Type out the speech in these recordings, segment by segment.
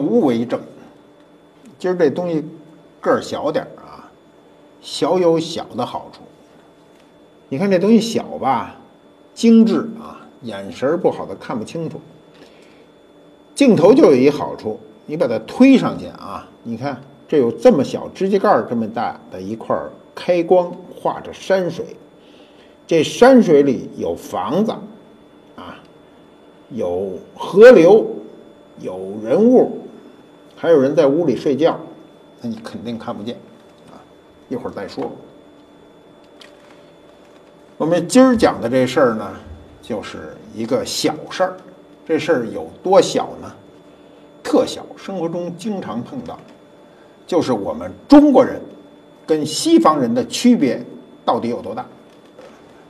无，为证。今儿这东西个儿小点儿啊，小有小的好处。你看这东西小吧，精致啊，眼神不好的看不清楚。镜头就有一好处，你把它推上去啊，你看这有这么小指甲盖这么大的一块开光，画着山水。这山水里有房子，啊，有河流，有人物，还有人在屋里睡觉，那你肯定看不见，啊，一会儿再说。我们今儿讲的这事儿呢，就是一个小事儿。这事儿有多小呢？特小，生活中经常碰到。就是我们中国人跟西方人的区别到底有多大？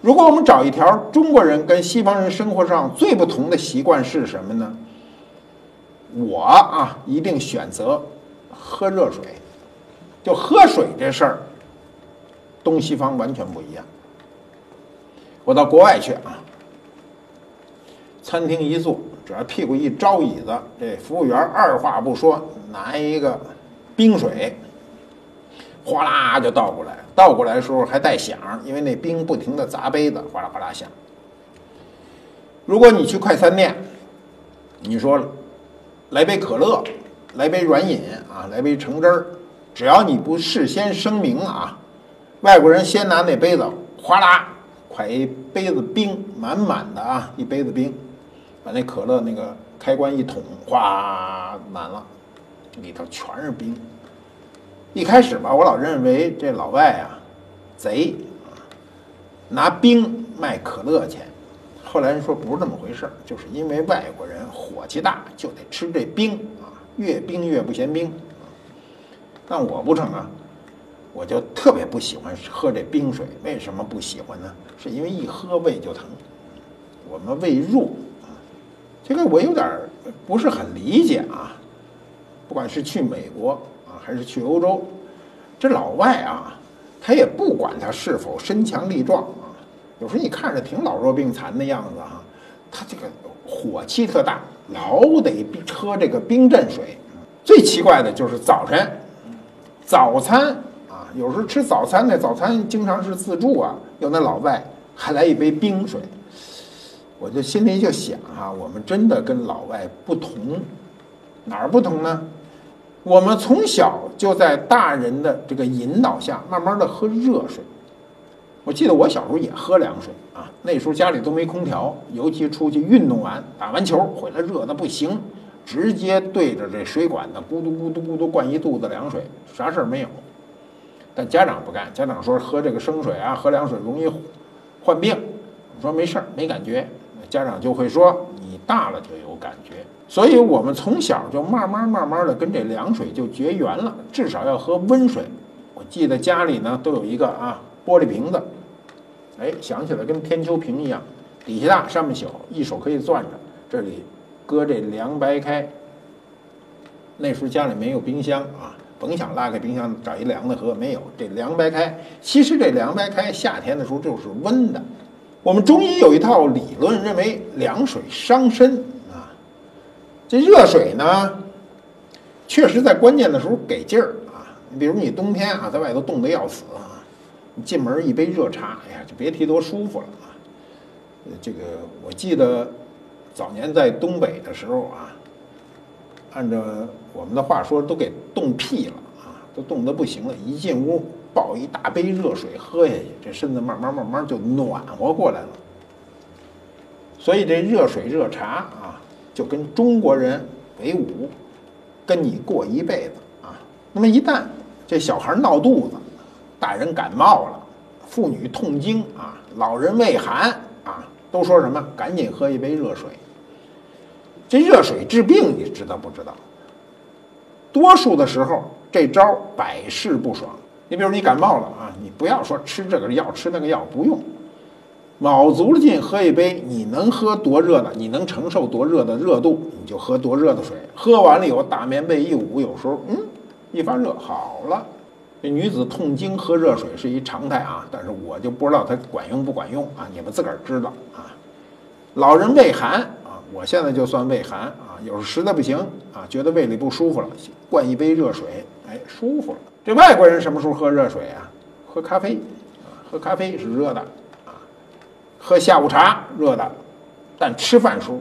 如果我们找一条中国人跟西方人生活上最不同的习惯是什么呢？我啊，一定选择喝热水。就喝水这事儿，东西方完全不一样。我到国外去啊，餐厅一坐，只要屁股一招椅子，这服务员二话不说拿一个冰水，哗啦就倒过来。倒过来的时候还带响，因为那冰不停的砸杯子，哗啦哗啦响。如果你去快餐店，你说来杯可乐，来杯软饮啊，来杯橙汁儿，只要你不事先声明啊，外国人先拿那杯子哗啦，快一杯子冰，满满的啊，一杯子冰，把那可乐那个开关一捅，哗满了，里头全是冰。一开始吧，我老认为这老外啊，贼，拿冰卖可乐钱。后来人说不是这么回事儿，就是因为外国人火气大，就得吃这冰啊，越冰越不嫌冰。但我不成啊，我就特别不喜欢喝这冰水。为什么不喜欢呢？是因为一喝胃就疼，我们胃弱啊。这个我有点不是很理解啊。不管是去美国啊。还是去欧洲，这老外啊，他也不管他是否身强力壮，有时候你看着挺老弱病残的样子啊，他这个火气特大，老得喝这个冰镇水。最奇怪的就是早晨，早餐啊，有时候吃早餐那早餐经常是自助啊，有那老外还来一杯冰水，我就心里就想啊，我们真的跟老外不同，哪儿不同呢？我们从小就在大人的这个引导下，慢慢的喝热水。我记得我小时候也喝凉水啊，那时候家里都没空调，尤其出去运动完、打完球回来热的不行，直接对着这水管子咕嘟咕嘟咕嘟灌一肚子凉水，啥事儿没有。但家长不干，家长说喝这个生水啊，喝凉水容易患病。我说没事儿，没感觉。家长就会说你大了就有感觉。所以我们从小就慢慢慢慢的跟这凉水就绝缘了，至少要喝温水。我记得家里呢都有一个啊玻璃瓶子，哎，想起来跟天秋瓶一样，底下大上面小，一手可以攥着。这里搁这凉白开。那时候家里没有冰箱啊，甭想拉开冰箱找一凉的喝，没有。这凉白开，其实这凉白开夏天的时候就是温的。我们中医有一套理论，认为凉水伤身啊。这热水呢，确实在关键的时候给劲儿啊。你比如你冬天啊，在外头冻得要死，你进门一杯热茶，哎呀，就别提多舒服了啊。这个我记得早年在东北的时候啊，按照我们的话说，都给冻屁了啊，都冻得不行了。一进屋抱一大杯热水喝下去，这身子慢慢慢慢就暖和过来了。所以这热水热茶啊。就跟中国人为伍，跟你过一辈子啊。那么一旦这小孩闹肚子，大人感冒了，妇女痛经啊，老人畏寒啊，都说什么？赶紧喝一杯热水。这热水治病，你知道不知道？多数的时候，这招百试不爽。你比如你感冒了啊，你不要说吃这个药吃那个药，不用。卯足了劲喝一杯，你能喝多热的？你能承受多热的热度，你就喝多热的水。喝完了以后，大棉被一捂，有时候嗯，一发热好了。这女子痛经喝热水是一常态啊，但是我就不知道它管用不管用啊，你们自个儿知道啊。老人畏寒啊，我现在就算畏寒啊，有时实在不行啊，觉得胃里不舒服了，灌一杯热水，哎，舒服了。这外国人什么时候喝热水啊？喝咖啡啊，喝咖啡是热的啊，喝下午茶热的，但吃饭时候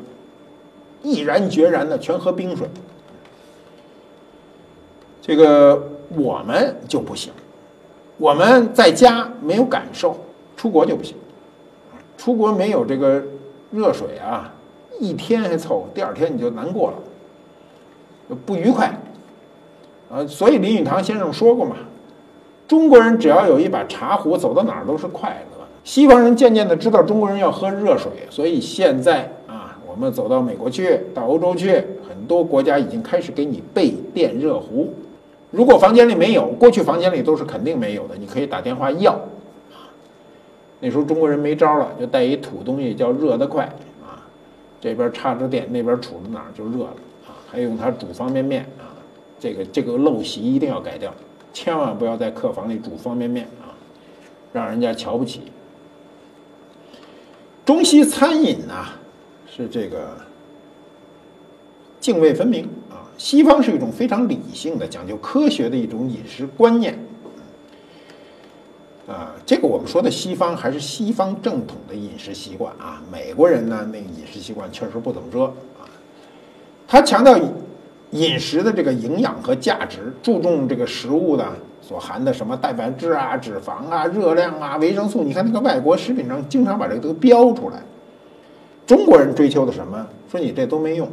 毅然决然的全喝冰水。这个我们就不行，我们在家没有感受，出国就不行，出国没有这个热水啊，一天还凑合，第二天你就难过了，不愉快，啊，所以林语堂先生说过嘛，中国人只要有一把茶壶，走到哪儿都是快乐。西方人渐渐的知道中国人要喝热水，所以现在啊，我们走到美国去，到欧洲去，很多国家已经开始给你备电热壶。如果房间里没有，过去房间里都是肯定没有的，你可以打电话要。那时候中国人没招了，就带一土东西叫热得快啊，这边插着电，那边杵着哪儿就热了啊，还用它煮方便面啊，这个这个陋习一定要改掉，千万不要在客房里煮方便面啊，让人家瞧不起。中西餐饮呢，是这个泾渭分明啊。西方是一种非常理性的、讲究科学的一种饮食观念，啊，这个我们说的西方还是西方正统的饮食习惯啊。美国人呢，那个饮食习惯确实不怎么着啊。他强调饮食的这个营养和价值，注重这个食物的所含的什么蛋白质啊、脂肪啊、热量啊、维生素。你看那个外国食品上经常把这个都标出来。中国人追求的什么？说你这都没用。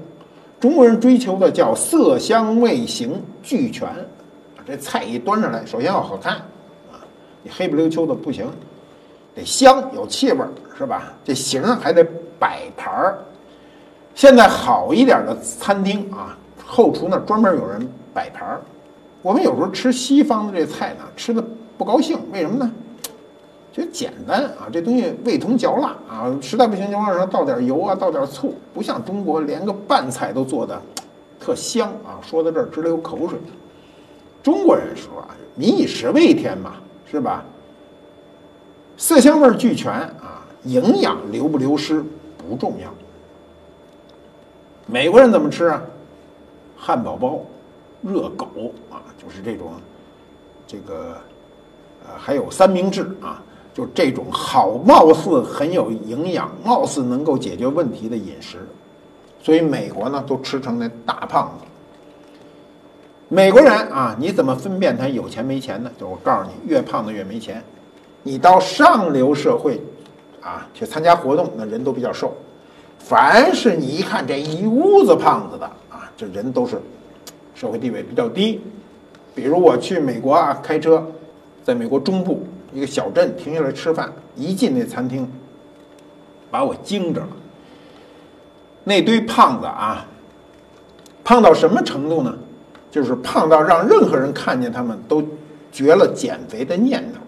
中国人追求的叫色香味形俱全，这菜一端上来，首先要好看，啊，你黑不溜秋的不行，得香有气味儿，是吧？这形还得摆盘儿。现在好一点的餐厅啊，后厨那专门有人摆盘儿。我们有时候吃西方的这菜呢，吃的不高兴，为什么呢？就简单啊，这东西味同嚼蜡啊，实在不行就往上倒点油啊，倒点醋，不像中国连个拌菜都做的特香啊。说到这儿直流口水。中国人说啊，民以食为天嘛，是吧？色香味俱全啊，营养流不流失不重要。美国人怎么吃啊？汉堡包、热狗啊，就是这种，这个呃，还有三明治啊。就这种好，貌似很有营养，貌似能够解决问题的饮食，所以美国呢都吃成那大胖子。美国人啊，你怎么分辨他有钱没钱呢？就我告诉你，越胖的越没钱。你到上流社会啊去参加活动，那人都比较瘦。凡是你一看这一屋子胖子的啊，这人都是社会地位比较低。比如我去美国啊，开车，在美国中部。一个小镇停下来吃饭，一进那餐厅，把我惊着了。那堆胖子啊，胖到什么程度呢？就是胖到让任何人看见他们都绝了减肥的念头。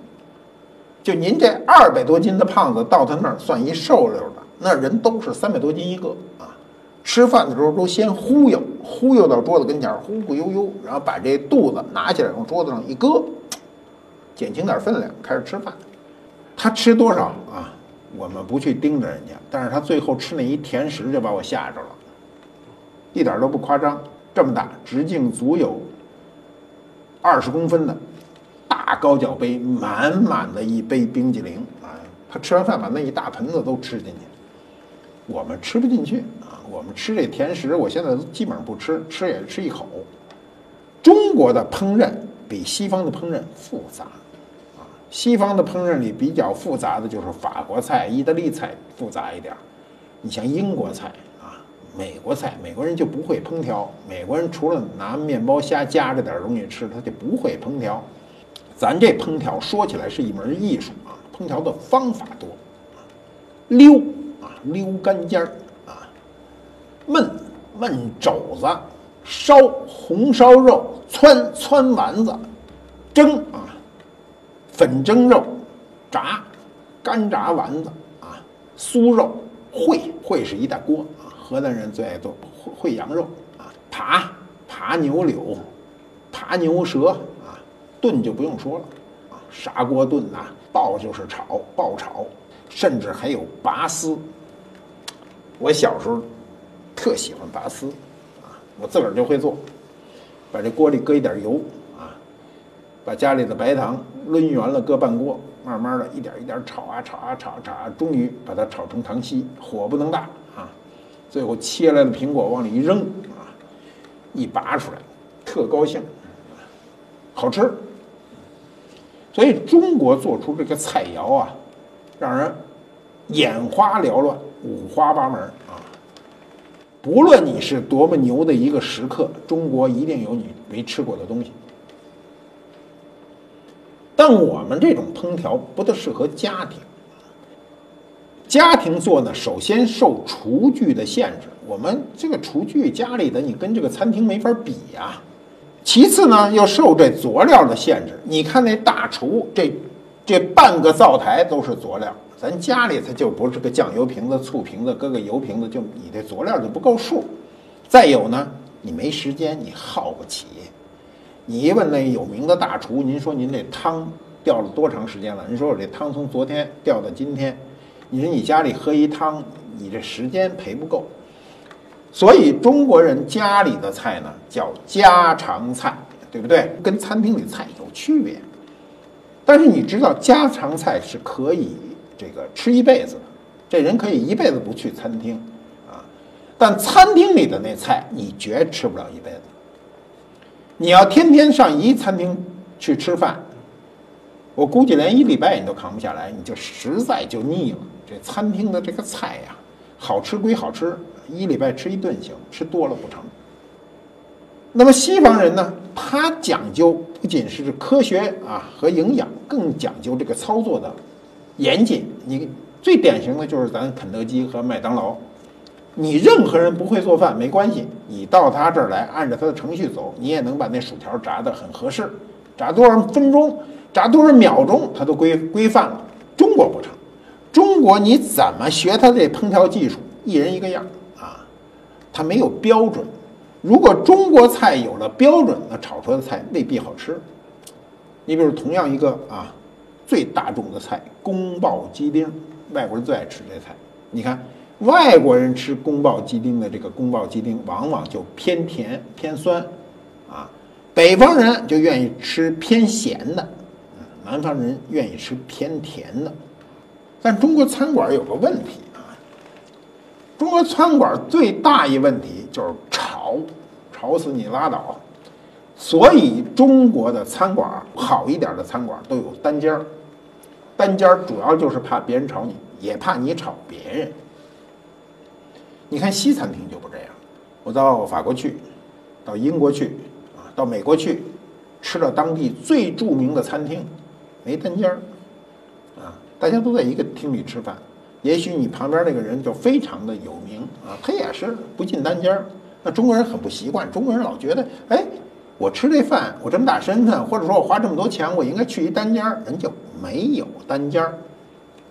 就您这二百多斤的胖子到他那儿算一瘦溜的，那人都是三百多斤一个啊。吃饭的时候都先忽悠，忽悠到桌子跟前，忽忽悠悠，然后把这肚子拿起来往桌子上一搁。减轻点分量，开始吃饭。他吃多少啊？我们不去盯着人家，但是他最后吃那一甜食就把我吓着了，一点都不夸张，这么大，直径足有二十公分的大高脚杯，满满的一杯冰激凌啊！他吃完饭把那一大盆子都吃进去，我们吃不进去啊！我们吃这甜食，我现在基本上不吃，吃也是吃一口。中国的烹饪比西方的烹饪复杂。西方的烹饪里比较复杂的就是法国菜、意大利菜复杂一点儿。你像英国菜啊、美国菜，美国人就不会烹调。美国人除了拿面包虾夹着点东西吃，他就不会烹调。咱这烹调说起来是一门艺术啊，烹调的方法多。溜啊，溜干尖儿啊，焖焖肘子，烧红烧肉，汆汆丸子，蒸啊。粉蒸肉，炸，干炸丸子啊，酥肉，烩烩是一大锅啊，河南人最爱做烩烩羊肉啊，扒扒牛柳，扒牛舌啊，炖就不用说了啊，砂锅炖呐，爆就是炒，爆炒，甚至还有拔丝。我小时候特喜欢拔丝，啊我自个儿就会做。把这锅里搁一点油，把家里的白糖抡圆了搁半锅，慢慢的一点一点炒啊炒啊炒啊炒啊，终于把它炒成糖稀，火不能大啊。最后切来的苹果往里一扔啊，一拔出来，特高兴，好吃。所以中国做出这个菜肴啊，让人眼花缭乱，五花八门啊。不论你是多么牛的一个食客，中国一定有你没吃过的东西。但我们这种烹调不太适合家庭。家庭做呢，首先受厨具的限制，我们这个厨具家里的你跟这个餐厅没法比呀。其次呢，又受这佐料的限制。你看那大厨，这这半个灶台都是佐料。咱家里它就不是个酱油瓶子、醋瓶子，搁个油瓶子，就你这佐料就不够数。再有呢，你没时间，你耗不起。你一问那有名的大厨，您说您这汤吊了多长时间了？您说我这汤从昨天吊到今天，你说你家里喝一汤，你这时间赔不够。所以中国人家里的菜呢，叫家常菜，对不对？跟餐厅里菜有区别。但是你知道家常菜是可以。这个吃一辈子的，这人可以一辈子不去餐厅，啊，但餐厅里的那菜你绝吃不了一辈子。你要天天上一餐厅去吃饭，我估计连一礼拜你都扛不下来，你就实在就腻了。这餐厅的这个菜呀，好吃归好吃，一礼拜吃一顿行，吃多了不成。那么西方人呢，他讲究不仅是科学啊和营养，更讲究这个操作的。严谨，你最典型的就是咱肯德基和麦当劳。你任何人不会做饭没关系，你到他这儿来，按照他的程序走，你也能把那薯条炸得很合适，炸多少分钟，炸多少秒钟，他都规规范了。中国不成，中国你怎么学他这烹调技术，一人一个样啊，他没有标准。如果中国菜有了标准，那炒出来的菜未必好吃。你比如同样一个啊。最大众的菜宫保鸡丁，外国人最爱吃这菜。你看，外国人吃宫保鸡丁的这个宫保鸡丁，往往就偏甜偏酸，啊，北方人就愿意吃偏咸的，南方人愿意吃偏甜的。但中国餐馆有个问题啊，中国餐馆最大一问题就是吵，吵死你拉倒。所以中国的餐馆好一点的餐馆都有单间儿。单间儿主要就是怕别人吵你，也怕你吵别人。你看西餐厅就不这样。我到法国去，到英国去，啊，到美国去，吃了当地最著名的餐厅，没单间儿，啊，大家都在一个厅里吃饭。也许你旁边那个人就非常的有名啊，他也是不进单间儿。那中国人很不习惯，中国人老觉得，哎。我吃这饭，我这么大身份，或者说我花这么多钱，我应该去一单间儿，人就没有单间儿，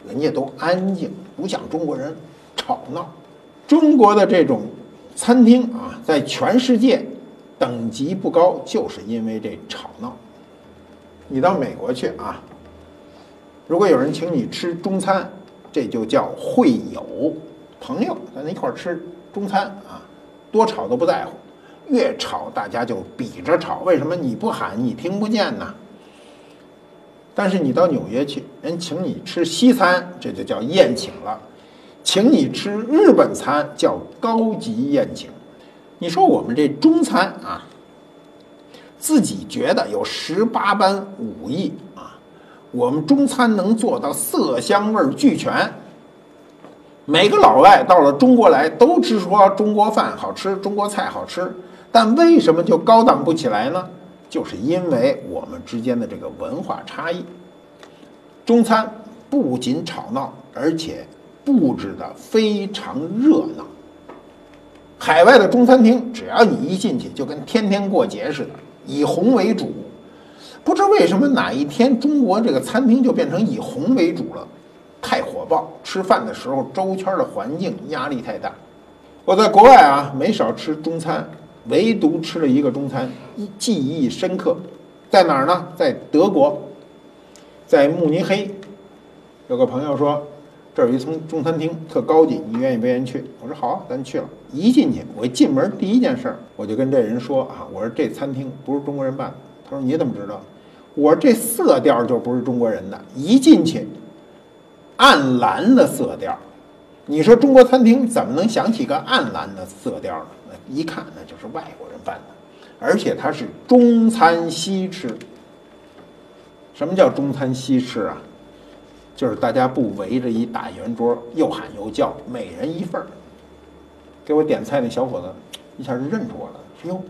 人家都安静，不像中国人吵闹。中国的这种餐厅啊，在全世界等级不高，就是因为这吵闹。你到美国去啊，如果有人请你吃中餐，这就叫会友朋友，咱一块儿吃中餐啊，多吵都不在乎。越吵，大家就比着吵。为什么你不喊，你听不见呢？但是你到纽约去，人请你吃西餐，这就叫宴请了；请你吃日本餐，叫高级宴请。你说我们这中餐啊，自己觉得有十八般武艺啊，我们中餐能做到色香味俱全。每个老外到了中国来，都直说中国饭好吃，中国菜好吃。但为什么就高档不起来呢？就是因为我们之间的这个文化差异。中餐不仅吵闹，而且布置的非常热闹。海外的中餐厅，只要你一进去，就跟天天过节似的，以红为主。不知为什么哪一天中国这个餐厅就变成以红为主了，太火爆。吃饭的时候，周圈的环境压力太大。我在国外啊，没少吃中餐。唯独吃了一个中餐，记忆深刻，在哪儿呢？在德国，在慕尼黑。有个朋友说，这儿有一层中餐厅，特高级，你愿意不愿意去？我说好，咱去了。一进去，我一进门第一件事儿，我就跟这人说啊，我说这餐厅不是中国人办的。他说你怎么知道？我说这色调就不是中国人的。一进去，暗蓝的色调，你说中国餐厅怎么能想起个暗蓝的色调呢？那一看那就是外国人办的，而且它是中餐西吃。什么叫中餐西吃啊？就是大家不围着一大圆桌，又喊又叫，每人一份儿。给我点菜那小伙子一下就认出我了，说哟，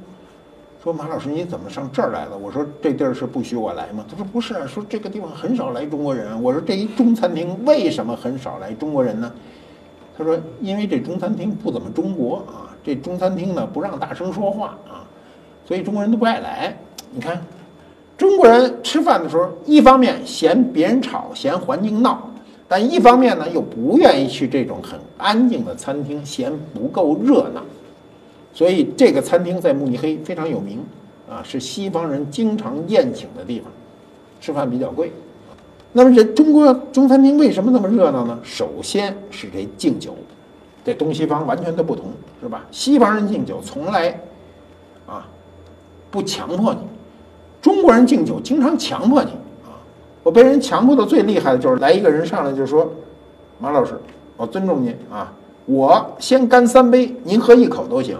说马老师你怎么上这儿来了？我说这地儿是不许我来吗？他说不是啊，说这个地方很少来中国人。我说这一中餐厅为什么很少来中国人呢？他说因为这中餐厅不怎么中国啊，这中餐厅呢不让大声说话啊，所以中国人都不爱来。你看。中国人吃饭的时候，一方面嫌别人吵，嫌环境闹，但一方面呢又不愿意去这种很安静的餐厅，嫌不够热闹。所以这个餐厅在慕尼黑非常有名，啊，是西方人经常宴请的地方，吃饭比较贵。那么这中国中餐厅为什么那么热闹呢？首先是这敬酒，这东西方完全的不同，是吧？西方人敬酒从来啊不强迫你。中国人敬酒经常强迫你啊！我被人强迫的最厉害的就是来一个人上来就说：“马老师，我尊重您啊，我先干三杯，您喝一口都行。”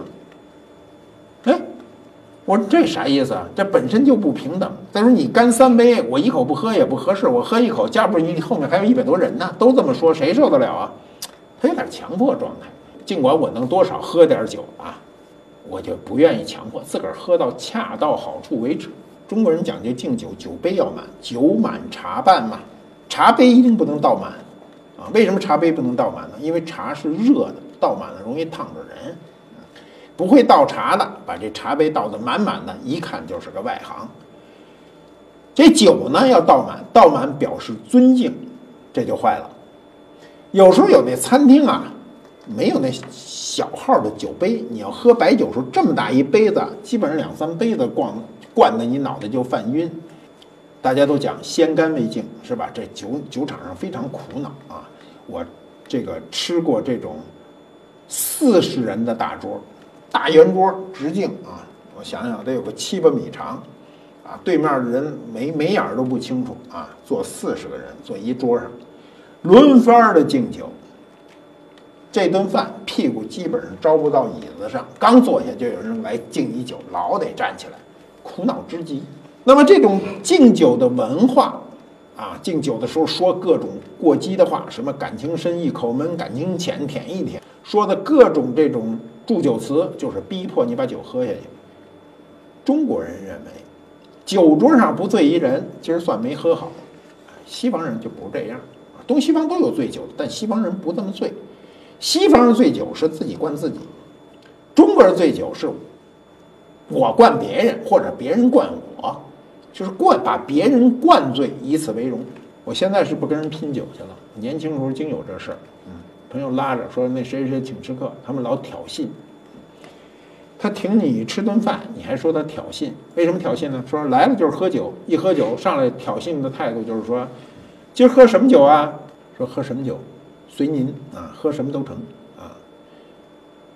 哎，我说这啥意思啊？这本身就不平等。再说你干三杯，我一口不喝也不合适。我喝一口，加不你后面还有一百多人呢，都这么说，谁受得了啊？他有点强迫状态。尽管我能多少喝点酒啊，我就不愿意强迫，自个儿喝到恰到好处为止。中国人讲究敬酒，酒杯要满，酒满茶半嘛，茶杯一定不能倒满，啊，为什么茶杯不能倒满呢？因为茶是热的，倒满了容易烫着人。不会倒茶的，把这茶杯倒得满满的，一看就是个外行。这酒呢要倒满，倒满表示尊敬，这就坏了。有时候有那餐厅啊，没有那小号的酒杯，你要喝白酒时候这么大一杯子，基本上两三杯子逛。灌得你脑袋就犯晕，大家都讲先干为敬，是吧？这酒酒场上非常苦恼啊！我这个吃过这种四十人的大桌，大圆桌直径啊，我想想得有个七八米长，啊，对面的人眉眉眼都不清楚啊，坐四十个人坐一桌上，轮番的敬酒。这顿饭屁股基本上招不到椅子上，刚坐下就有人来敬你酒，老得站起来。苦恼之极。那么这种敬酒的文化，啊，敬酒的时候说各种过激的话，什么感情深一口闷，感情浅舔一舔，说的各种这种祝酒词，就是逼迫你把酒喝下去。中国人认为，酒桌上不醉一人，今儿算没喝好。西方人就不这样，东西方都有醉酒，但西方人不这么醉。西方人醉酒是自己灌自己，中国人醉酒是。我灌别人，或者别人灌我，就是灌把别人灌醉，以此为荣。我现在是不跟人拼酒去了。年轻时候经有这事儿，嗯，朋友拉着说那谁谁请吃客，他们老挑衅。他请你吃顿饭，你还说他挑衅？为什么挑衅呢？说来了就是喝酒，一喝酒上来挑衅的态度就是说，今儿喝什么酒啊？说喝什么酒，随您啊，喝什么都成啊。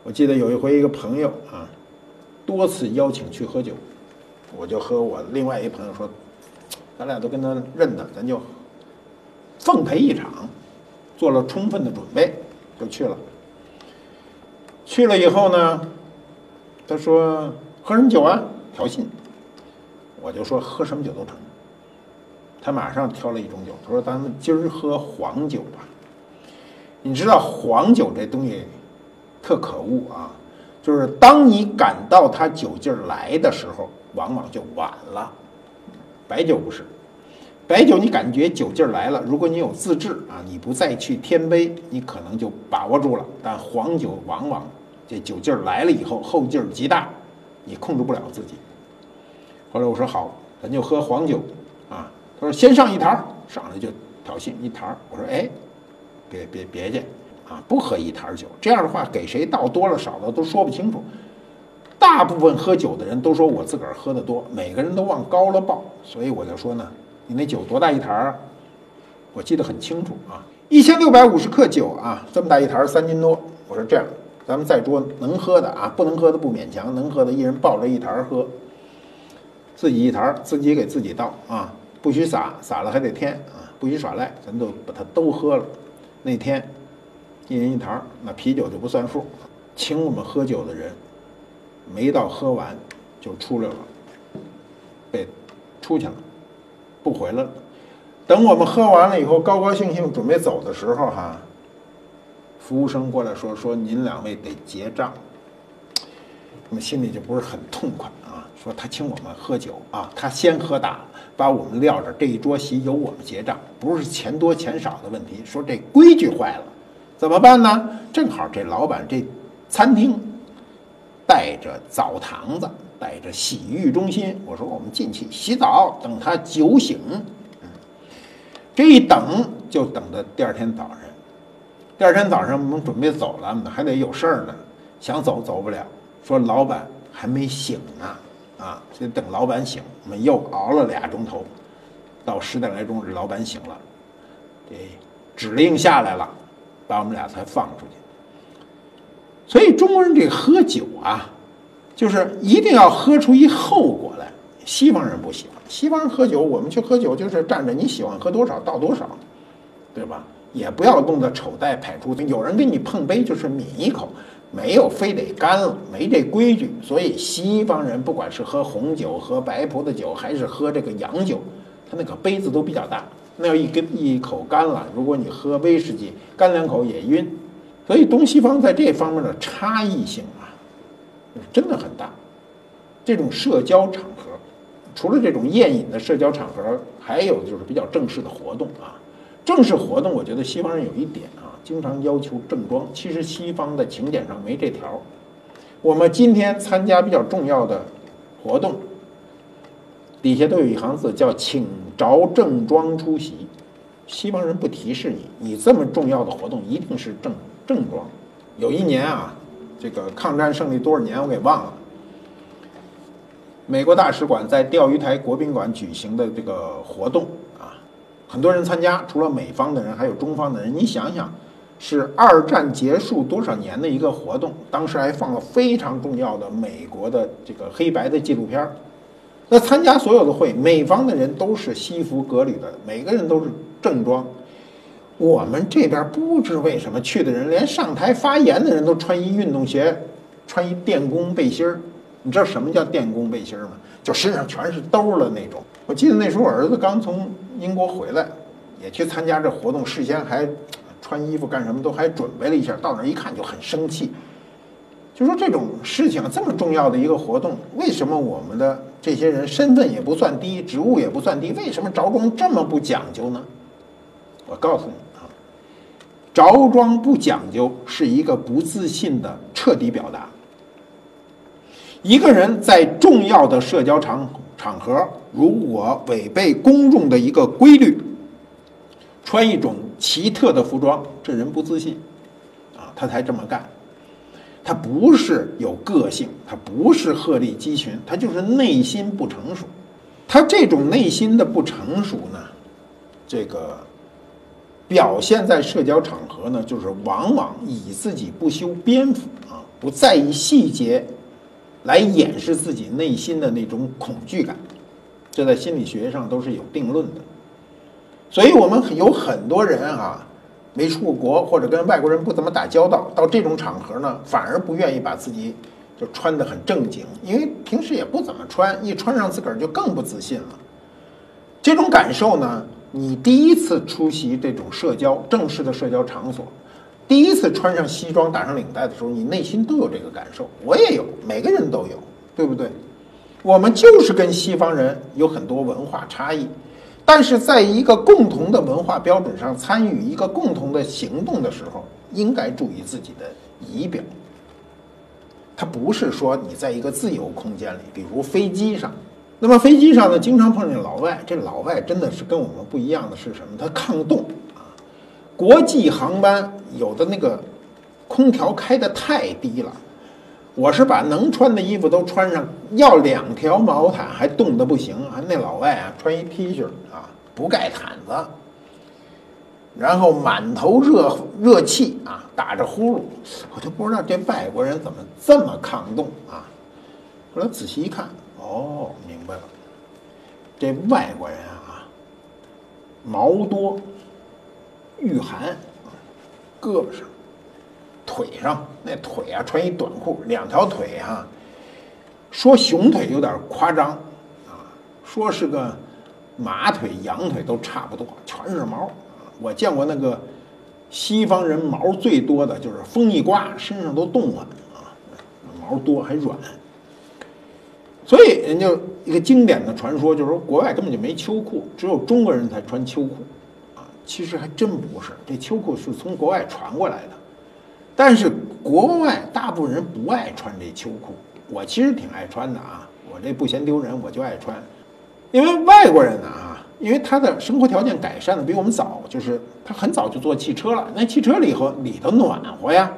我记得有一回一个朋友啊。多次邀请去喝酒，我就和我另外一朋友说，咱俩都跟他认得，咱就奉陪一场，做了充分的准备，就去了。去了以后呢，他说喝什么酒啊？挑衅。我就说喝什么酒都成。他马上挑了一种酒，他说咱们今儿喝黄酒吧。你知道黄酒这东西特可恶啊。就是当你感到它酒劲儿来的时候，往往就晚了。白酒不是，白酒你感觉酒劲儿来了，如果你有自制啊，你不再去添杯，你可能就把握住了。但黄酒往往这酒劲儿来了以后，后劲儿极大，你控制不了自己。后来我说好，咱就喝黄酒啊。他说先上一坛儿，上来就挑衅一坛儿。我说哎，别别别介。啊，不喝一坛酒，这样的话给谁倒多了少了都说不清楚。大部分喝酒的人都说我自个儿喝的多，每个人都往高了报，所以我就说呢，你那酒多大一坛儿？我记得很清楚啊，一千六百五十克酒啊，这么大一坛，三斤多。我说这样，咱们在桌能喝的啊，不能喝的不勉强，能喝的一人抱着一坛喝，自己一坛，自己给自己倒啊，不许洒，洒了还得添啊，不许耍赖，咱都把它都喝了。那天一人一坛，那啤酒就不算数，请我们喝酒的人没到喝完就出来了，被出去了，不回来了。等我们喝完了以后，高高兴兴准备走的时候，哈，服务生过来说：“说您两位得结账。”我们心里就不是很痛快啊。说他请我们喝酒啊，他先喝大，把我们撂着，这一桌席由我们结账，不是钱多钱少的问题。说这规矩坏了，怎么办呢？正好这老板这餐厅带着澡堂子，带着洗浴中心。我说我们进去洗澡，等他酒醒。这一等就等到第二天早上，第二天早上我们准备走了，我们还得有事儿呢，想走走不了。说老板还没醒呢，啊，所以等老板醒，我们又熬了俩钟头，到十点来钟，这老板醒了，这指令下来了，把我们俩才放出去。所以中国人这喝酒啊，就是一定要喝出一后果来。西方人不喜欢。西方人喝酒，我们去喝酒就是站着，你喜欢喝多少倒多少，对吧？也不要弄得丑态百出。有人跟你碰杯，就是抿一口，没有非得干了，没这规矩。所以西方人不管是喝红酒、喝白葡萄酒，还是喝这个洋酒，他那个杯子都比较大。那要一根一口干了，如果你喝威士忌，干两口也晕。所以东西方在这方面的差异性啊，真的很大。这种社交场合。除了这种宴饮的社交场合，还有就是比较正式的活动啊。正式活动，我觉得西方人有一点啊，经常要求正装。其实西方的请柬上没这条。我们今天参加比较重要的活动，底下都有一行字叫“请着正装出席”。西方人不提示你，你这么重要的活动一定是正正装。有一年啊，这个抗战胜利多少年我给忘了。美国大使馆在钓鱼台国宾馆举行的这个活动啊，很多人参加，除了美方的人，还有中方的人。你想想，是二战结束多少年的一个活动，当时还放了非常重要的美国的这个黑白的纪录片儿。那参加所有的会，美方的人都是西服革履的，每个人都是正装。我们这边不知为什么去的人，连上台发言的人都穿一运动鞋，穿一电工背心儿。你知道什么叫电工背心儿吗？就身上全是兜儿的那种。我记得那时候我儿子刚从英国回来，也去参加这活动，事先还穿衣服干什么都还准备了一下。到那一看就很生气，就说这种事情这么重要的一个活动，为什么我们的这些人身份也不算低，职务也不算低，为什么着装这么不讲究呢？我告诉你啊，着装不讲究是一个不自信的彻底表达。一个人在重要的社交场场合，如果违背公众的一个规律，穿一种奇特的服装，这人不自信，啊，他才这么干。他不是有个性，他不是鹤立鸡群，他就是内心不成熟。他这种内心的不成熟呢，这个表现在社交场合呢，就是往往以自己不修边幅啊，不在意细节。来掩饰自己内心的那种恐惧感，这在心理学上都是有定论的。所以，我们有很多人啊，没出过国或者跟外国人不怎么打交道，到这种场合呢，反而不愿意把自己就穿得很正经，因为平时也不怎么穿，一穿上自个儿就更不自信了。这种感受呢，你第一次出席这种社交正式的社交场所。第一次穿上西装打上领带的时候，你内心都有这个感受，我也有，每个人都有，对不对？我们就是跟西方人有很多文化差异，但是在一个共同的文化标准上参与一个共同的行动的时候，应该注意自己的仪表。它不是说你在一个自由空间里，比如飞机上，那么飞机上呢，经常碰见老外，这老外真的是跟我们不一样的是什么？他抗冻啊。国际航班有的那个空调开的太低了，我是把能穿的衣服都穿上，要两条毛毯还冻得不行。还那老外啊，穿一 T 恤啊，不盖毯子。然后满头热热气啊，打着呼噜，我就不知道这外国人怎么这么抗冻啊。后来仔细一看，哦，明白了，这外国人啊，毛多，御寒，胳膊上、腿上那腿啊，穿一短裤，两条腿啊，说熊腿有点夸张啊，说是个马腿、羊腿都差不多，全是毛。我见过那个西方人毛最多的就是风一刮身上都冻了啊，毛多还软。所以人家一个经典的传说就是说，国外根本就没秋裤，只有中国人才穿秋裤啊。其实还真不是，这秋裤是从国外传过来的。但是国外大部分人不爱穿这秋裤，我其实挺爱穿的啊，我这不嫌丢人，我就爱穿。因为外国人呢啊，因为他的生活条件改善的比我们早，就是他很早就坐汽车了，那汽车里头里头暖和呀，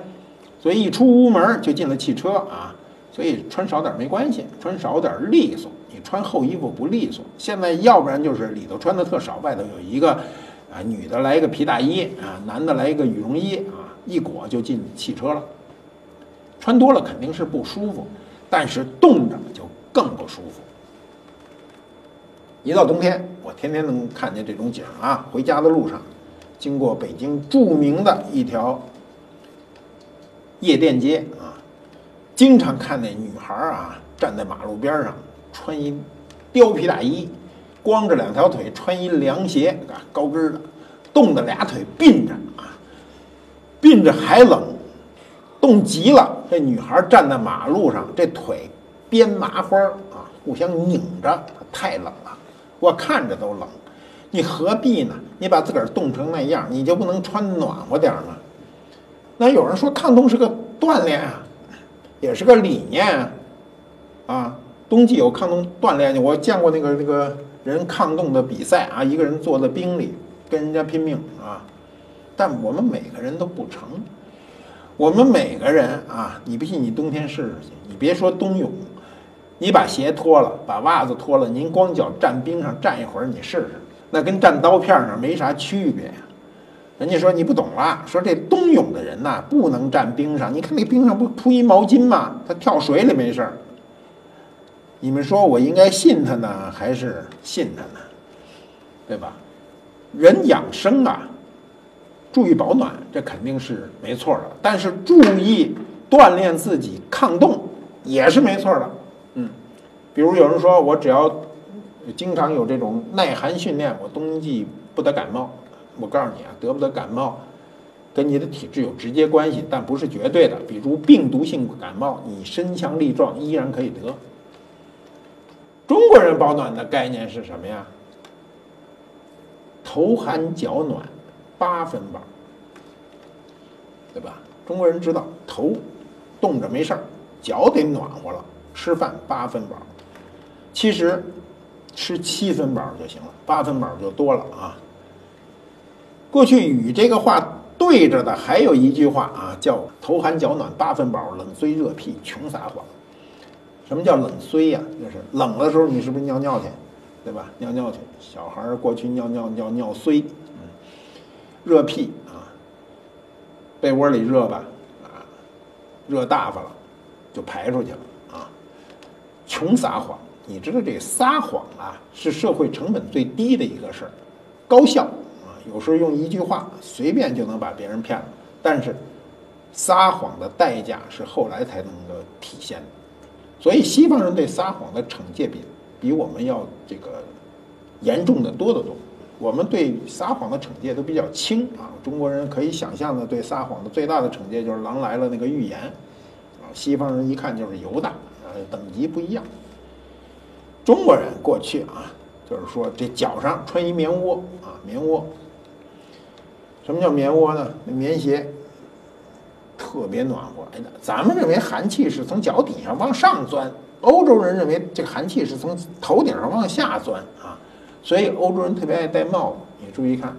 所以一出屋门就进了汽车啊。所以穿少点没关系，穿少点利索。你穿厚衣服不利索。现在要不然就是里头穿的特少，外头有一个啊女的来一个皮大衣啊，男的来一个羽绒衣啊，一裹就进汽车了。穿多了肯定是不舒服，但是冻着就更不舒服。一到冬天，我天天能看见这种景啊。回家的路上，经过北京著名的一条夜店街啊。经常看那女孩啊，站在马路边上，穿一貂皮大衣，光着两条腿，穿一凉鞋啊，高跟的，冻得俩腿并着啊，并着还冷，冻极了。这女孩站在马路上，这腿编麻花啊，互相拧着，太冷了，我看着都冷。你何必呢？你把自个儿冻成那样，你就不能穿暖和点吗？那有人说抗冻是个锻炼啊。也是个理念，啊，冬季有抗冻锻炼我见过那个那个人抗冻的比赛啊，一个人坐在冰里跟人家拼命啊。但我们每个人都不成，我们每个人啊，你不信你冬天试试去，你别说冬泳，你把鞋脱了，把袜子脱了，您光脚站冰上站一会儿，你试试，那跟站刀片上没啥区别。人家说你不懂了，说这冬泳的人呐不能站冰上。你看那冰上不铺一毛巾吗？他跳水里没事儿。你们说我应该信他呢，还是信他呢？对吧？人养生啊，注意保暖，这肯定是没错的。但是注意锻炼自己抗冻也是没错的。嗯，比如有人说我只要经常有这种耐寒训练，我冬季不得感冒。我告诉你啊，得不得感冒，跟你的体质有直接关系，但不是绝对的。比如病毒性感冒，你身强力壮，依然可以得。中国人保暖的概念是什么呀？头寒脚暖，八分饱，对吧？中国人知道头冻着没事儿，脚得暖和了，吃饭八分饱。其实吃七分饱就行了，八分饱就多了啊。过去与这个话对着的还有一句话啊，叫“头寒脚暖八分饱，冷虽热屁穷撒谎”。什么叫冷虽呀？就是冷的时候你是不是尿尿去，对吧？尿尿去。小孩儿过去尿尿尿尿虽，热屁啊，被窝里热吧，啊，热大发了，就排出去了啊。穷撒谎，你知道这撒谎啊是社会成本最低的一个事儿，高效啊。有时候用一句话随便就能把别人骗了，但是撒谎的代价是后来才能够体现的。所以西方人对撒谎的惩戒比比我们要这个严重的多得多。我们对撒谎的惩戒都比较轻啊。中国人可以想象的对撒谎的最大的惩戒就是“狼来了”那个预言啊。西方人一看就是犹大啊，等级不一样。中国人过去啊，就是说这脚上穿一棉窝啊，棉窝。什么叫棉窝呢？那棉鞋特别暖和。哎，咱们认为寒气是从脚底下往上钻，欧洲人认为这个寒气是从头顶上往下钻啊。所以欧洲人特别爱戴帽子。你注意看，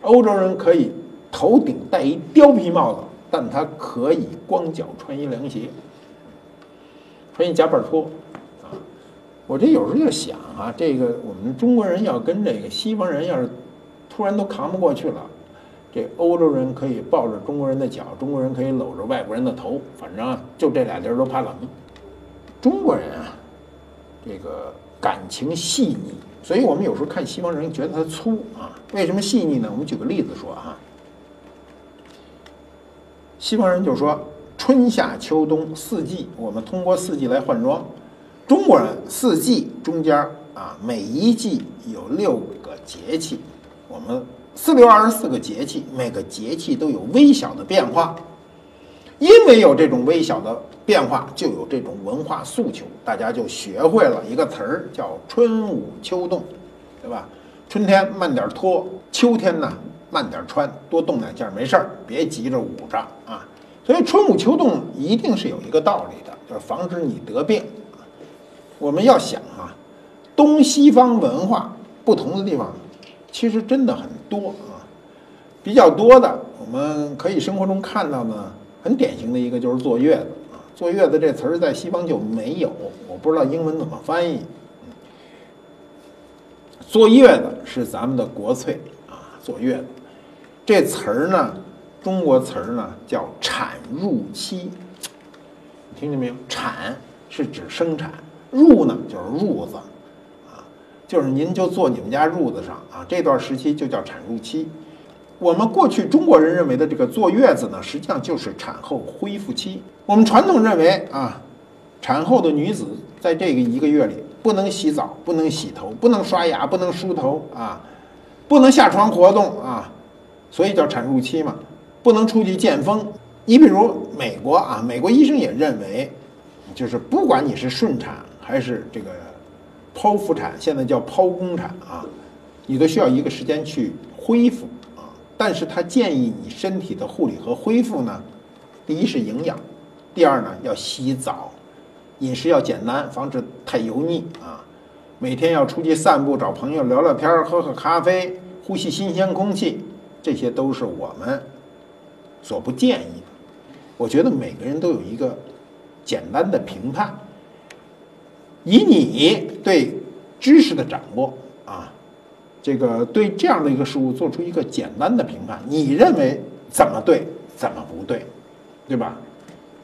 欧洲人可以头顶戴一貂皮帽子，但他可以光脚穿一凉鞋，穿一夹板拖啊。我这有时候就想啊，这个我们中国人要跟这个西方人要是突然都扛不过去了。这欧洲人可以抱着中国人的脚，中国人可以搂着外国人的头，反正就这俩地儿都怕冷。中国人啊，这个感情细腻，所以我们有时候看西方人觉得他粗啊。为什么细腻呢？我们举个例子说啊，西方人就说春夏秋冬四季，我们通过四季来换装。中国人四季中间啊，每一季有六个节气，我们四六二十四个节气，每个节气都有微小的变化。因为有这种微小的变化，就有这种文化诉求，大家就学会了一个词儿，叫春捂秋冻，对吧？春天慢点脱，秋天呢慢点穿，多冻两件没事儿，别急着捂着啊。所以春捂秋冻一定是有一个道理的，就是防止你得病。我们要想啊，东西方文化不同的地方，其实真的很多啊。比较多的，我们可以生活中看到呢，很典型的一个就是坐月子啊。坐月子这词儿在西方就没有，我不知道英文怎么翻译。坐月子是咱们的国粹啊，坐月子这词儿呢，中国词儿呢叫产褥期，听见没有？产是指生产。褥呢，就是褥子，啊，就是您就坐你们家褥子上啊。这段时期就叫产褥期。我们过去中国人认为的这个坐月子呢，实际上就是产后恢复期。我们传统认为啊，产后的女子在这个一个月里不能洗澡，不能洗头，不能刷牙，不能梳头啊，不能下床活动啊，所以叫产褥期嘛，不能出去见风。你比如美国啊，美国医生也认为，就是不管你是顺产。还是这个剖腹产，现在叫剖宫产啊，你都需要一个时间去恢复。但是他建议你身体的护理和恢复呢，第一是营养，第二呢要洗澡，饮食要简单，防止太油腻啊。每天要出去散步，找朋友聊聊天，喝喝咖啡，呼吸新鲜空气，这些都是我们所不建议的。我觉得每个人都有一个简单的评判。以你对知识的掌握，这个对这样的一个事物做出一个简单的评判，你认为怎么对，怎么不对，对吧？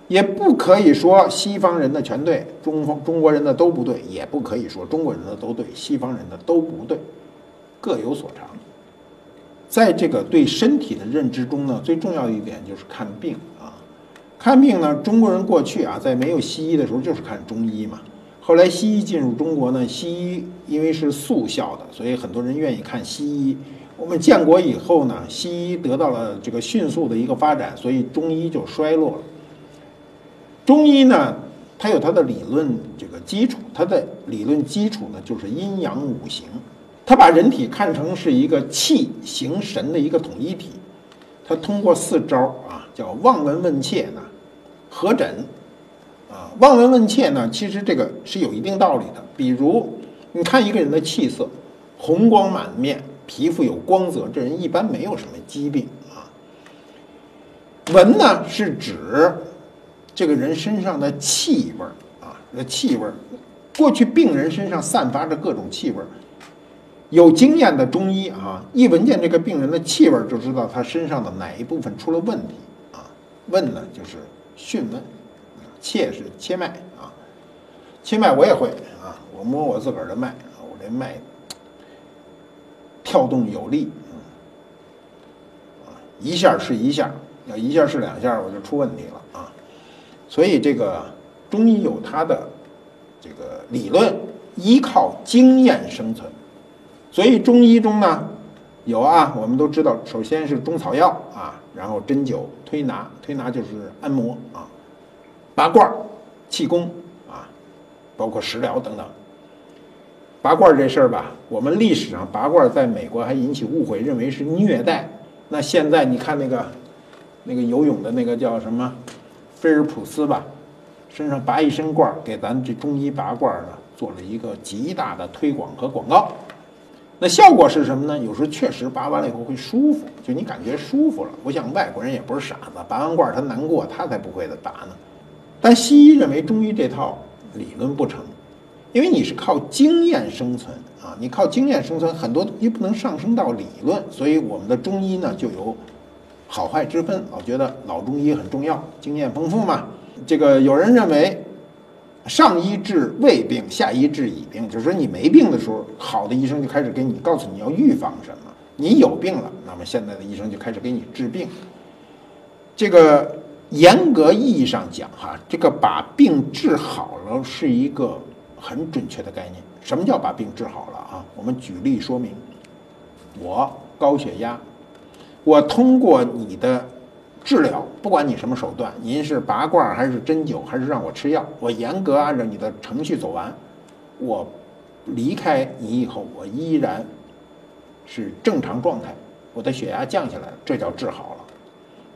也不可以说西方人的全对，中方中国人的都不对，也不可以说中国人的都对，西方人的都不对，各有所长。在这个对身体的认知中呢，最重要一点就是看病啊，看病呢，中国人过去啊，在没有西医的时候就是看中医嘛。后来西医进入中国呢，西医因为是速效的，所以很多人愿意看西医。我们建国以后呢，西医得到了这个迅速的一个发展，所以中医就衰落了。中医呢，它有它的理论这个基础，它的理论基础呢就是阴阳五行，它把人体看成是一个气形神的一个统一体，它通过四招啊，叫望闻问切呢，合诊。啊，望闻问切呢，其实这个是有一定道理的。比如，你看一个人的气色，红光满面，皮肤有光泽，这人一般没有什么疾病啊。闻呢是指这个人身上的气味儿啊，那气味儿。过去病人身上散发着各种气味儿，有经验的中医啊，一闻见这个病人的气味儿，就知道他身上的哪一部分出了问题啊。问呢就是讯问。切是切脉啊，切脉我也会啊，我摸我自个儿的脉，我这脉跳动有力，啊，一下是一下，要一下是两下，我就出问题了啊。所以这个中医有它的这个理论，依靠经验生存。所以中医中呢有啊，我们都知道，首先是中草药啊，然后针灸、推拿，推拿就是按摩啊。拔罐、气功啊，包括食疗等等。拔罐这事儿吧，我们历史上拔罐在美国还引起误会，认为是虐待。那现在你看那个那个游泳的那个叫什么菲尔普斯吧，身上拔一身罐，给咱这中医拔罐呢做了一个极大的推广和广告。那效果是什么呢？有时候确实拔完了以后会舒服，就你感觉舒服了。不像外国人也不是傻子，拔完罐他难过，他才不会的拔呢。但西医认为中医这套理论不成，因为你是靠经验生存啊，你靠经验生存，很多东西不能上升到理论，所以我们的中医呢就有好坏之分，老觉得老中医很重要，经验丰富嘛。这个有人认为，上医治未病，下医治已病，就是说你没病的时候，好的医生就开始给你告诉你要预防什么；你有病了，那么现在的医生就开始给你治病。这个严格意义上讲，哈，这个把病治好了是一个很准确的概念。什么叫把病治好了啊？我们举例说明，我高血压。我通过你的治疗，不管你什么手段，您是拔罐还是针灸，还是让我吃药，我严格按照你的程序走完，我离开你以后，我依然是正常状态，我的血压降下来了，这叫治好了。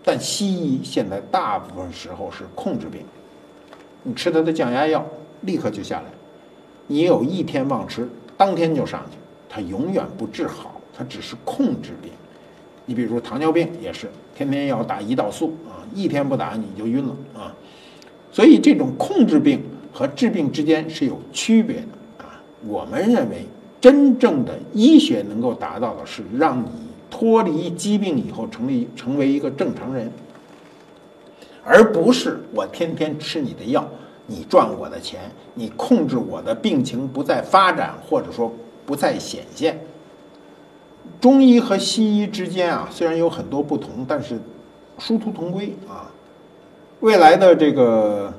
但西医现在大部分时候是控制病，你吃他的降压药，立刻就下来，你有一天忘吃，当天就上去，它永远不治好，它只是控制病。你比如说糖尿病也是，天天要打胰岛素啊，一天不打你就晕了啊。所以这种控制病和治病之间是有区别的啊。我们认为，真正的医学能够达到的是让你脱离疾病以后成为成为一个正常人，而不是我天天吃你的药，你赚我的钱，你控制我的病情不再发展或者说不再显现。中医和西医之间啊，虽然有很多不同，但是殊途同归啊。未来的这个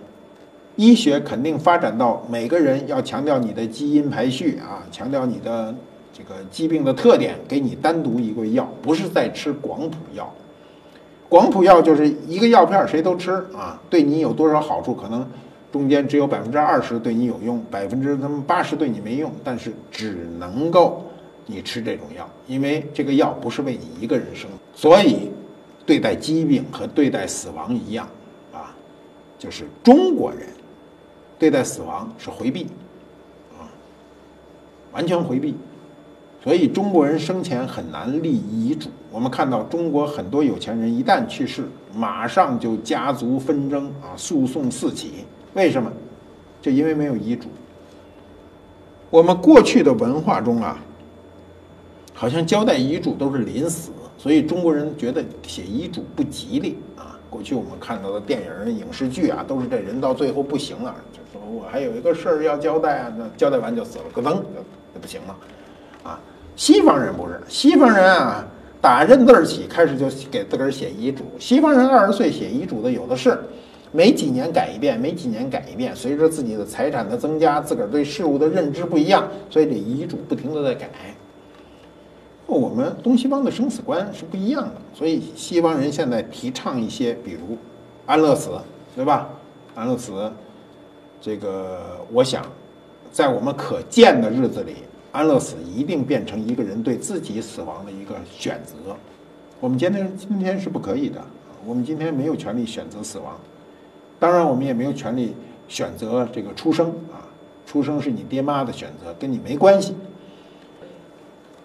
医学肯定发展到每个人要强调你的基因排序啊，强调你的这个疾病的特点，给你单独一个药，不是在吃广谱药。广谱药就是一个药片谁都吃啊，对你有多少好处，可能中间只有百分之二十对你有用，百分之他们八十对你没用，但是只能够。你吃这种药，因为这个药不是为你一个人生，所以对待疾病和对待死亡一样啊，就是中国人对待死亡是回避啊，完全回避，所以中国人生前很难立遗嘱。我们看到中国很多有钱人一旦去世，马上就家族纷争啊，诉讼四起。为什么？就因为没有遗嘱。我们过去的文化中啊。好像交代遗嘱都是临死，所以中国人觉得写遗嘱不吉利啊。过去我们看到的电影、影视剧啊，都是这人到最后不行了，就说我还有一个事儿要交代啊，那交代完就死了，咯噔就不行了。西方人不是，西方人啊，打认字儿起开始就给自个儿写遗嘱。西方人二十岁写遗嘱的有的是，没几年改一遍，没几年改一遍。随着自己的财产的增加，自个儿对事物的认知不一样，所以这遗嘱不停的在改。我们东西方的生死观是不一样的，所以西方人现在提倡一些，比如安乐死，对吧？安乐死，这个我想，在我们可见的日子里，安乐死一定变成一个人对自己死亡的一个选择。我们今天今天是不可以的，我们今天没有权利选择死亡，当然我们也没有权利选择这个出生啊，出生是你爹妈的选择，跟你没关系。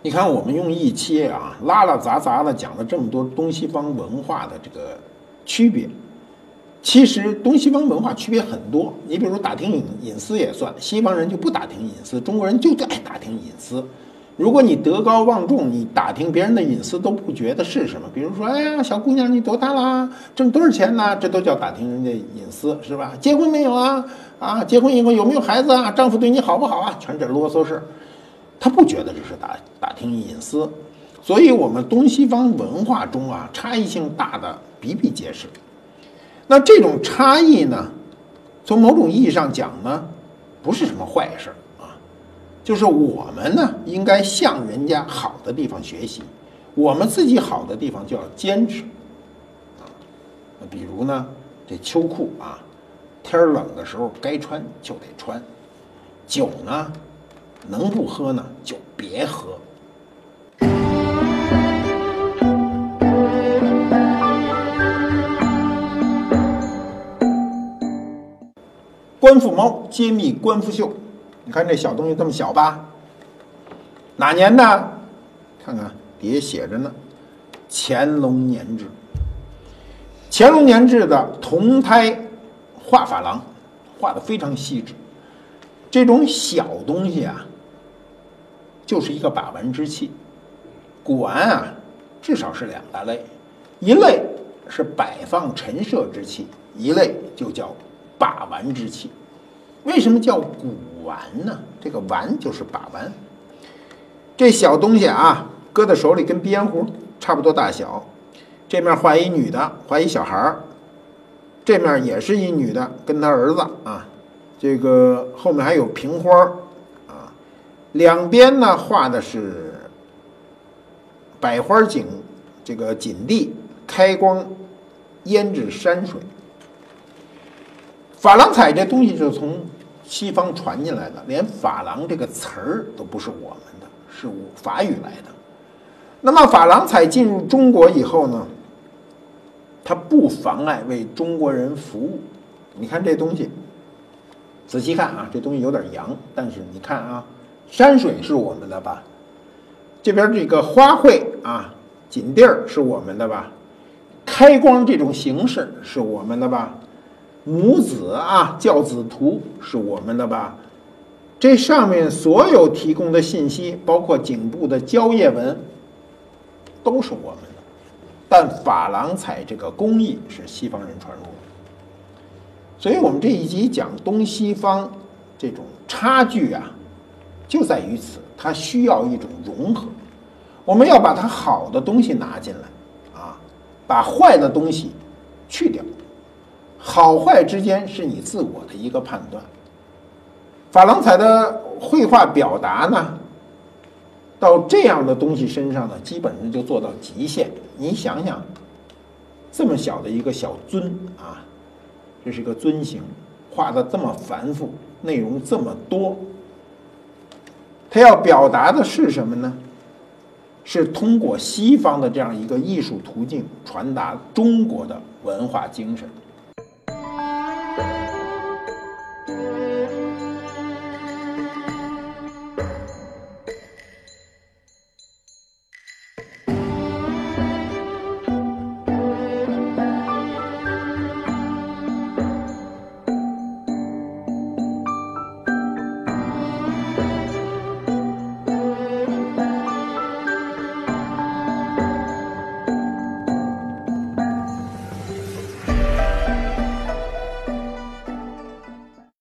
你看，我们用一期啊拉拉杂杂的讲了这么多东西方文化的这个区别，其实东西方文化区别很多。你比如打听隐隐私也算，西方人就不打听隐私，中国人就爱打听隐私。如果你德高望重，你打听别人的隐私都不觉得是什么。比如说，哎呀，小姑娘你多大啦？挣多少钱呢？这都叫打听人家隐私，是吧？结婚没有啊？啊，结婚以后有没有孩子啊？丈夫对你好不好啊？全这啰嗦事。他不觉得这是打打听隐私，所以我们东西方文化中啊，差异性大的比比皆是。那这种差异呢，从某种意义上讲呢，不是什么坏事啊，就是我们呢应该向人家好的地方学习，我们自己好的地方就要坚持啊。比如呢，这秋裤啊，天冷的时候该穿就得穿，酒呢。能不喝呢，就别喝。官复猫揭秘官复秀，你看这小东西这么小吧？哪年的？看看底下写着呢，乾隆年制。乾隆年制的铜胎画珐琅，画的非常细致。这种小东西啊。就是一个把玩之器，古玩啊，至少是两大类，一类是摆放陈设之器，一类就叫把玩之器。为什么叫古玩呢？这个玩就是把玩。这小东西啊，搁在手里跟鼻烟壶差不多大小。这面画一女的，画一小孩儿；这面也是一女的，跟她儿子啊。这个后面还有瓶花儿啊，两边呢画的是百花景，这个锦地开光，胭脂山水。珐琅彩这东西是从西方传进来的，连珐琅这个词儿都不是我们的，是法语来的。那么珐琅彩进入中国以后呢，它不妨碍为中国人服务。你看这东西。仔细看啊，这东西有点洋，但是你看啊，山水是我们的吧？这边这个花卉啊，锦地儿是我们的吧？开光这种形式是我们的吧？母子啊，教子图是我们的吧？这上面所有提供的信息，包括颈部的蕉叶纹，都是我们的。但珐琅彩这个工艺是西方人传入的。所以我们这一集讲东西方这种差距啊，就在于此，它需要一种融合。我们要把它好的东西拿进来，啊，把坏的东西去掉。好坏之间是你自我的一个判断。珐琅彩的绘画表达呢，到这样的东西身上呢，基本上就做到极限。你想想，这么小的一个小尊啊。这是个尊形，画的这么繁复，内容这么多，它要表达的是什么呢？是通过西方的这样一个艺术途径，传达中国的文化精神。Thank you.